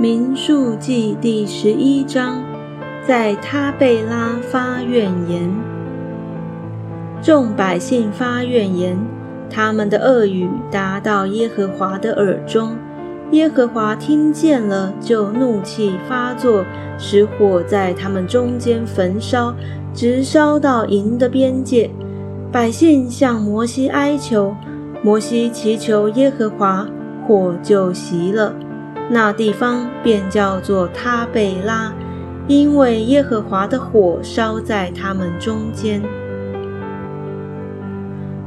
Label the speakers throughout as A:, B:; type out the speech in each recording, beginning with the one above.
A: 民数记第十一章，在他贝拉发怨言。众百姓发怨言，他们的恶语达到耶和华的耳中。耶和华听见了，就怒气发作，使火在他们中间焚烧，直烧到营的边界。百姓向摩西哀求，摩西祈求耶和华，火就熄了。那地方便叫做他贝拉，因为耶和华的火烧在他们中间。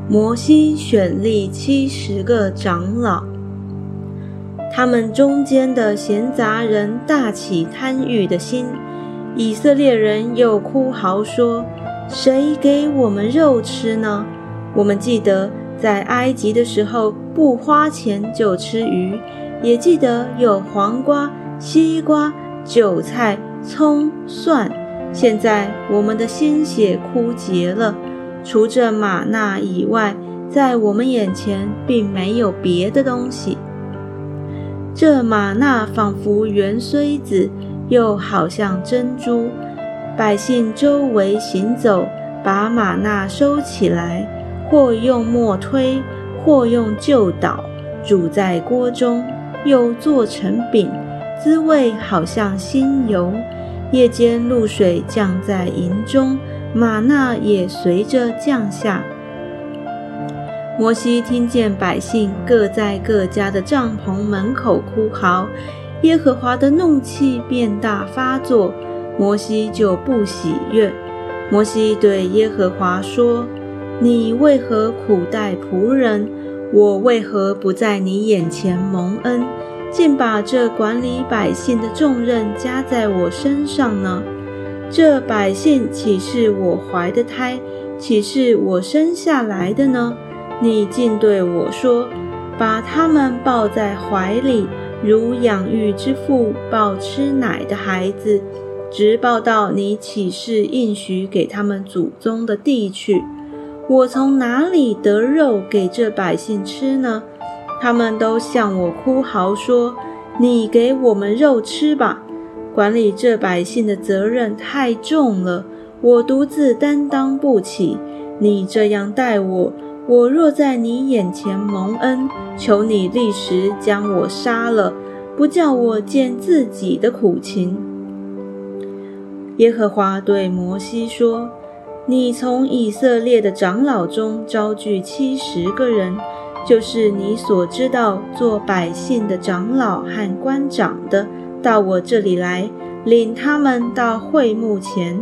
A: 摩西选立七十个长老，他们中间的闲杂人大起贪欲的心，以色列人又哭嚎说：“谁给我们肉吃呢？我们记得在埃及的时候，不花钱就吃鱼。”也记得有黄瓜、西瓜、韭菜、葱、蒜。现在我们的心血枯竭了，除这玛纳以外，在我们眼前并没有别的东西。这玛纳仿佛圆锥子，又好像珍珠。百姓周围行走，把玛纳收起来，或用磨推，或用臼捣，煮在锅中。又做成饼，滋味好像新油。夜间露水降在营中，玛纳也随着降下。摩西听见百姓各在各家的帐篷门口哭嚎，耶和华的怒气变大发作，摩西就不喜悦。摩西对耶和华说：“你为何苦待仆人？”我为何不在你眼前蒙恩，竟把这管理百姓的重任加在我身上呢？这百姓岂是我怀的胎，岂是我生下来的呢？你竟对我说，把他们抱在怀里，如养育之父抱吃奶的孩子，直抱到你岂是应许给他们祖宗的地去。我从哪里得肉给这百姓吃呢？他们都向我哭嚎说：“你给我们肉吃吧！”管理这百姓的责任太重了，我独自担当不起。你这样待我，我若在你眼前蒙恩，求你立时将我杀了，不叫我见自己的苦情。耶和华对摩西说。你从以色列的长老中招聚七十个人，就是你所知道做百姓的长老和官长的，到我这里来，领他们到会幕前，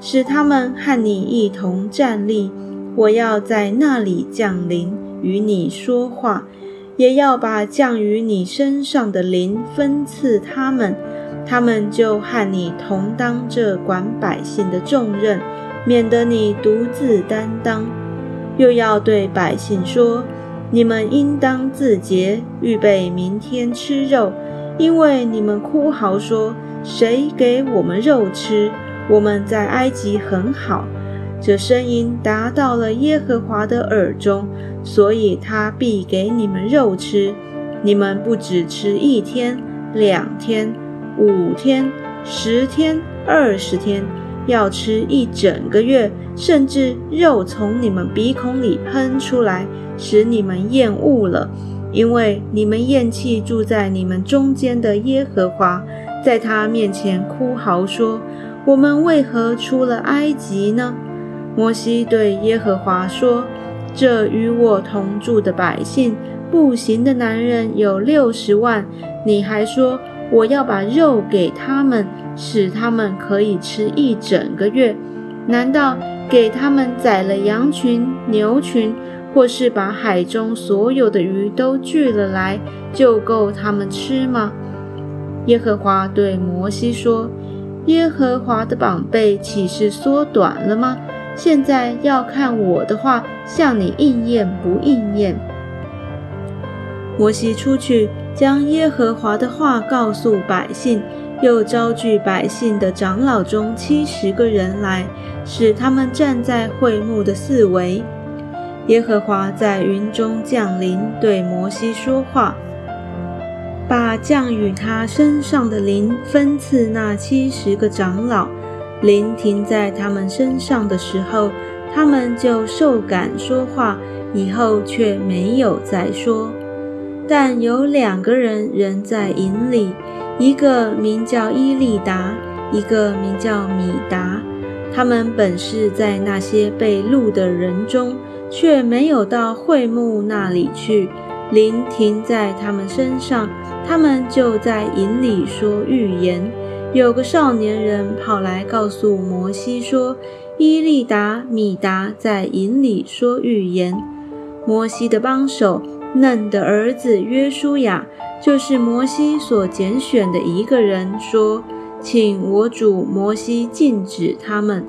A: 使他们和你一同站立。我要在那里降临，与你说话，也要把降于你身上的灵分赐他们，他们就和你同当这管百姓的重任。免得你独自担当，又要对百姓说：你们应当自洁，预备明天吃肉，因为你们哭嚎说：谁给我们肉吃？我们在埃及很好。这声音达到了耶和华的耳中，所以他必给你们肉吃。你们不只吃一天、两天、五天、十天、二十天。要吃一整个月，甚至肉从你们鼻孔里喷出来，使你们厌恶了，因为你们厌弃住在你们中间的耶和华，在他面前哭嚎说：“我们为何出了埃及呢？”摩西对耶和华说：“这与我同住的百姓，步行的男人有六十万，你还说我要把肉给他们。”使他们可以吃一整个月，难道给他们宰了羊群、牛群，或是把海中所有的鱼都聚了来，就够他们吃吗？耶和华对摩西说：“耶和华的膀臂岂是缩短了吗？现在要看我的话向你应验不应验。”摩西出去，将耶和华的话告诉百姓。又招聚百姓的长老中七十个人来，使他们站在会幕的四围。耶和华在云中降临，对摩西说话。把降与他身上的灵分赐那七十个长老。灵停在他们身上的时候，他们就受感说话，以后却没有再说。但有两个人仍在营里，一个名叫伊利达，一个名叫米达。他们本是在那些被录的人中，却没有到会幕那里去。灵停在他们身上，他们就在营里说预言。有个少年人跑来告诉摩西说：“伊利达、米达在营里说预言。”摩西的帮手嫩的儿子约书亚，就是摩西所拣选的一个人，说：“请我主摩西禁止他们。”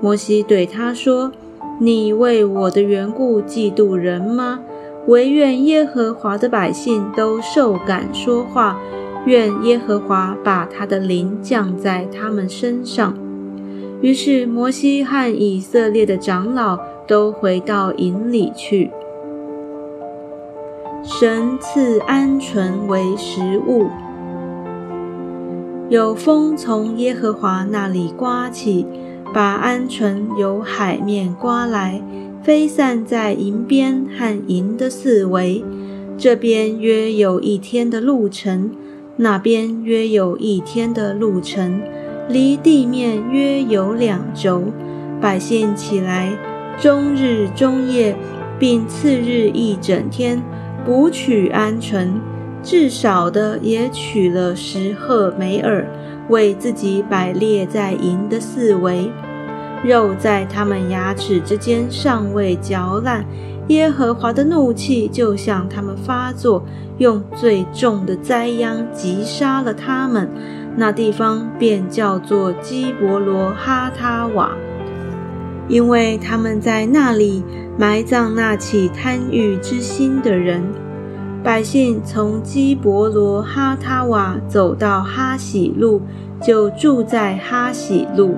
A: 摩西对他说：“你为我的缘故嫉妒人吗？唯愿耶和华的百姓都受感说话。”愿耶和华把他的灵降在他们身上。于是摩西和以色列的长老都回到营里去。神赐鹌鹑为食物。有风从耶和华那里刮起，把鹌鹑由海面刮来，飞散在银边和银的四围。这边约有一天的路程。那边约有一天的路程，离地面约有两轴。百姓起来，终日终夜，并次日一整天，不取鹌鹑，至少的也取了十赫梅尔，为自己摆列在营的四围。肉在他们牙齿之间尚未嚼烂。耶和华的怒气就向他们发作，用最重的灾殃击杀了他们。那地方便叫做基伯罗哈他瓦，因为他们在那里埋葬那起贪欲之心的人。百姓从基伯罗哈塔瓦走到哈喜路，就住在哈喜路。